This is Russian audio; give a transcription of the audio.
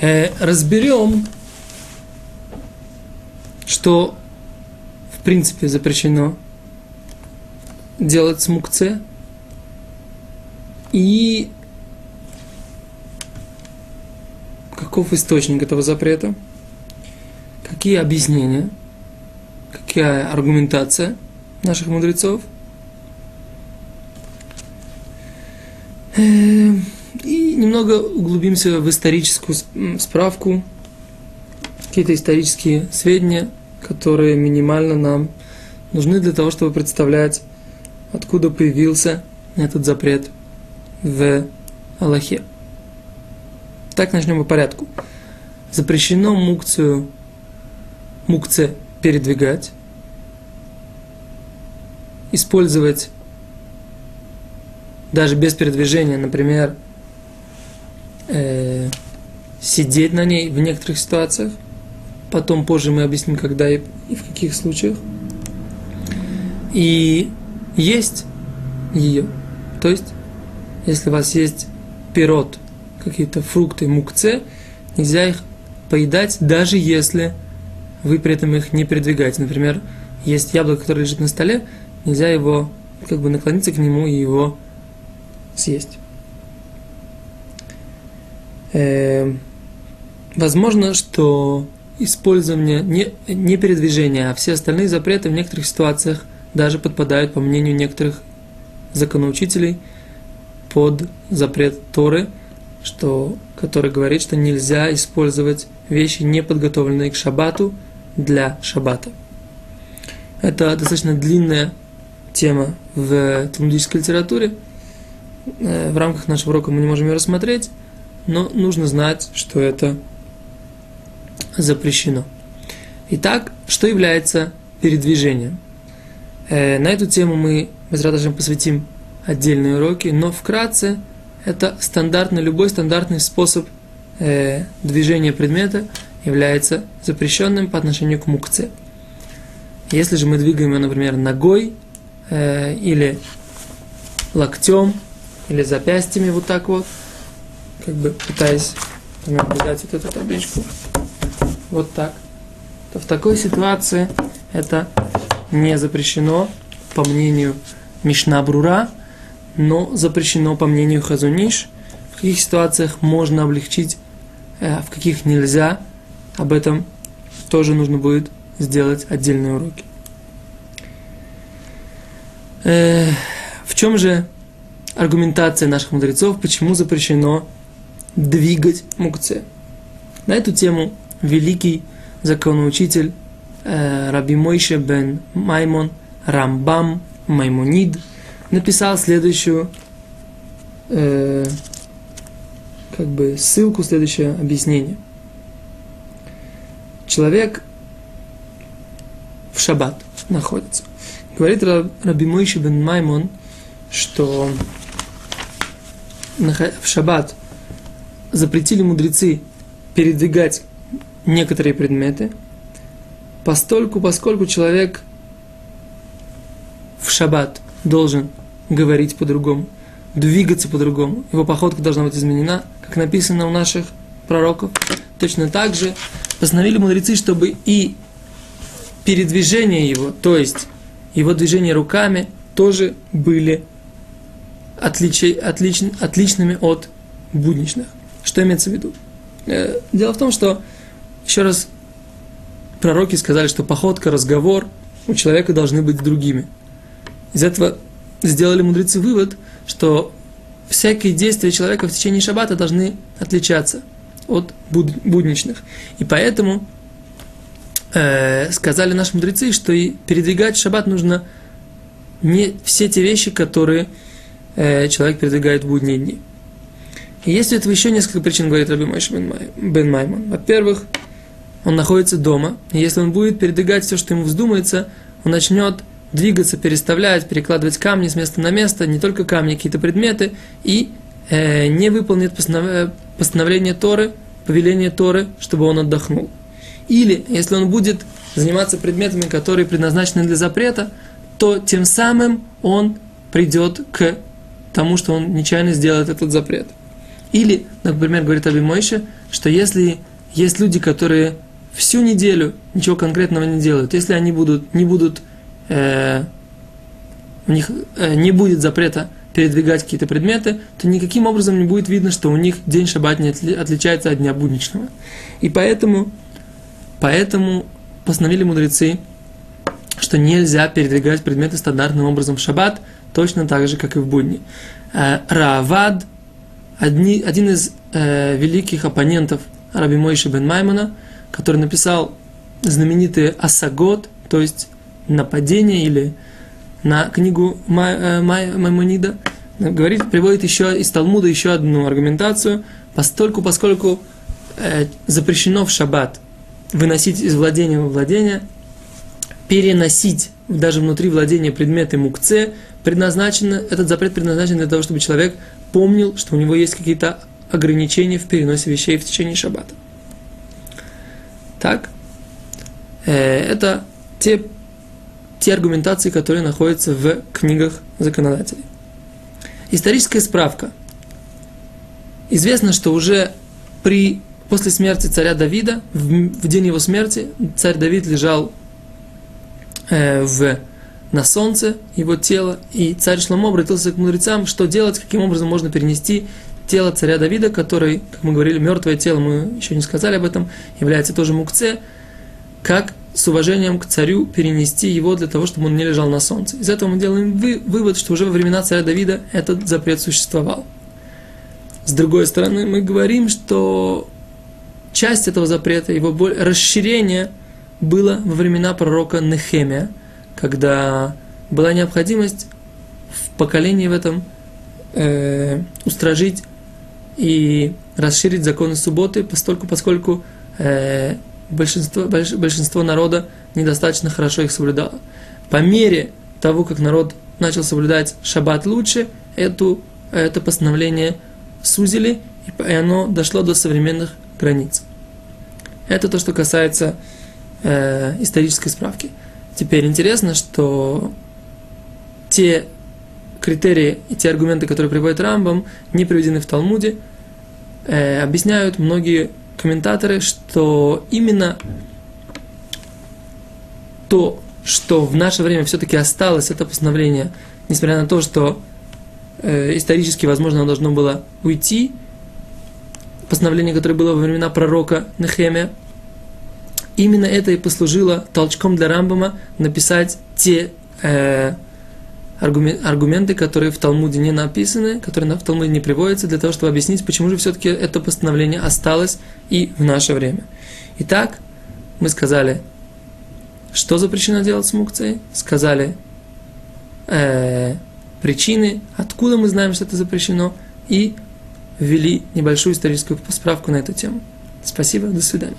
Э, разберем, что в принципе запрещено делать с мукце. И каков источник этого запрета, какие объяснения, какая аргументация наших мудрецов. Э, и немного углубимся в историческую справку, какие-то исторические сведения, которые минимально нам нужны для того, чтобы представлять, откуда появился этот запрет в Аллахе. Так начнем по порядку. Запрещено мукцию, мукце передвигать, использовать даже без передвижения, например, сидеть на ней в некоторых ситуациях. Потом позже мы объясним, когда и, и в каких случаях. И есть ее. То есть, если у вас есть пирот, какие-то фрукты, мукце, нельзя их поедать, даже если вы при этом их не передвигаете. Например, есть яблоко, которое лежит на столе, нельзя его как бы наклониться к нему и его съесть. Э, возможно, что использование не, не передвижения, а все остальные запреты в некоторых ситуациях даже подпадают, по мнению некоторых законоучителей, под запрет Торы – что, который говорит, что нельзя использовать вещи, не подготовленные к шабату, для шабата. Это достаточно длинная тема в талмудической литературе. Э, в рамках нашего урока мы не можем ее рассмотреть, но нужно знать, что это запрещено. Итак, что является передвижением? Э, на эту тему мы, без посвятим отдельные уроки, но вкратце – это стандартный, любой стандартный способ э, движения предмета является запрещенным по отношению к мукце. Если же мы двигаем его, например, ногой э, или локтем, или запястьями вот так вот, как бы пытаясь например, дать вот эту табличку, вот так, то в такой ситуации это не запрещено, по мнению Мишна Брура, но запрещено, по мнению Хазуниш, в каких ситуациях можно облегчить, а в каких нельзя. Об этом тоже нужно будет сделать отдельные уроки. Э, в чем же аргументация наших мудрецов, почему запрещено двигать мукце? На эту тему великий законоучитель э, Раби Мойше бен Маймон Рамбам Маймонид – написал следующую э, как бы ссылку, следующее объяснение. Человек в шаббат находится. Говорит Раби Мойши бен Маймон, что в шаббат запретили мудрецы передвигать некоторые предметы, постольку, поскольку человек в шаббат должен говорить по-другому, двигаться по-другому. Его походка должна быть изменена, как написано у наших пророков. Точно так же постановили мудрецы, чтобы и передвижение его, то есть его движение руками, тоже были отлич, отлич, отличными от будничных. Что имеется в виду? Э, дело в том, что, еще раз, пророки сказали, что походка, разговор у человека должны быть другими. Из этого сделали мудрецы вывод, что всякие действия человека в течение шаббата должны отличаться от будничных. И поэтому э, сказали наши мудрецы, что и передвигать шаббат нужно не все те вещи, которые э, человек передвигает в будние дни. И есть у этого еще несколько причин, говорит Раби Мойш бен, Май, бен Маймон. Во-первых, он находится дома, и если он будет передвигать все, что ему вздумается, он начнет двигаться, переставлять, перекладывать камни с места на место, не только камни, какие-то предметы, и э, не выполнит постанов... постановление Торы, повеление Торы, чтобы он отдохнул. Или, если он будет заниматься предметами, которые предназначены для запрета, то тем самым он придет к тому, что он нечаянно сделает этот запрет. Или, например, говорит Аби Мойша, что если есть люди, которые всю неделю ничего конкретного не делают, если они будут, не будут, э, у них э, не будет запрета передвигать какие-то предметы, то никаким образом не будет видно, что у них день шаббат не отличается от дня будничного. И поэтому, поэтому постановили мудрецы, что нельзя передвигать предметы стандартным образом в шаббат, точно так же, как и в будни. Э, одни, один из э, великих оппонентов Раби Мойши бен Маймона, который написал знаменитый Асагот, то есть нападение или на книгу э, Май, Маймонида, говорит, приводит еще из Талмуда еще одну аргументацию, постольку, поскольку э, запрещено в шаббат выносить из владения во владение, переносить даже внутри владения предметы мукце, предназначено, этот запрет предназначен для того, чтобы человек помнил, что у него есть какие-то ограничения в переносе вещей в течение шаббата. Так, э, это те те аргументации, которые находятся в книгах законодателей. Историческая справка. Известно, что уже при, после смерти царя Давида, в, в день его смерти, царь Давид лежал э, в, на солнце, его тело, и царь Шломо обратился к мудрецам, что делать, каким образом можно перенести тело царя Давида, который, как мы говорили, мертвое тело, мы еще не сказали об этом, является тоже мукце, как с уважением к царю перенести его для того, чтобы он не лежал на солнце. Из этого мы делаем вы, вывод, что уже во времена царя Давида этот запрет существовал. С другой стороны, мы говорим, что часть этого запрета, его расширение было во времена пророка Нехемия, когда была необходимость в поколении в этом э, устражить и расширить законы субботы, поскольку, поскольку э, большинство, больш, большинство народа недостаточно хорошо их соблюдало. По мере того, как народ начал соблюдать шаббат лучше, эту, это постановление сузили, и оно дошло до современных границ. Это то, что касается э, исторической справки. Теперь интересно, что те критерии и те аргументы, которые приводит Рамбам, не приведены в Талмуде, э, объясняют многие комментаторы, что именно то, что в наше время все-таки осталось, это постановление, несмотря на то, что э, исторически, возможно, оно должно было уйти, постановление, которое было во времена пророка Нехемия, именно это и послужило толчком для Рамбама написать те э, аргументы, которые в Талмуде не написаны, которые в Талмуде не приводятся, для того, чтобы объяснить, почему же все-таки это постановление осталось и в наше время. Итак, мы сказали, что запрещено делать с мукцией, сказали э, причины, откуда мы знаем, что это запрещено, и ввели небольшую историческую справку на эту тему. Спасибо, до свидания.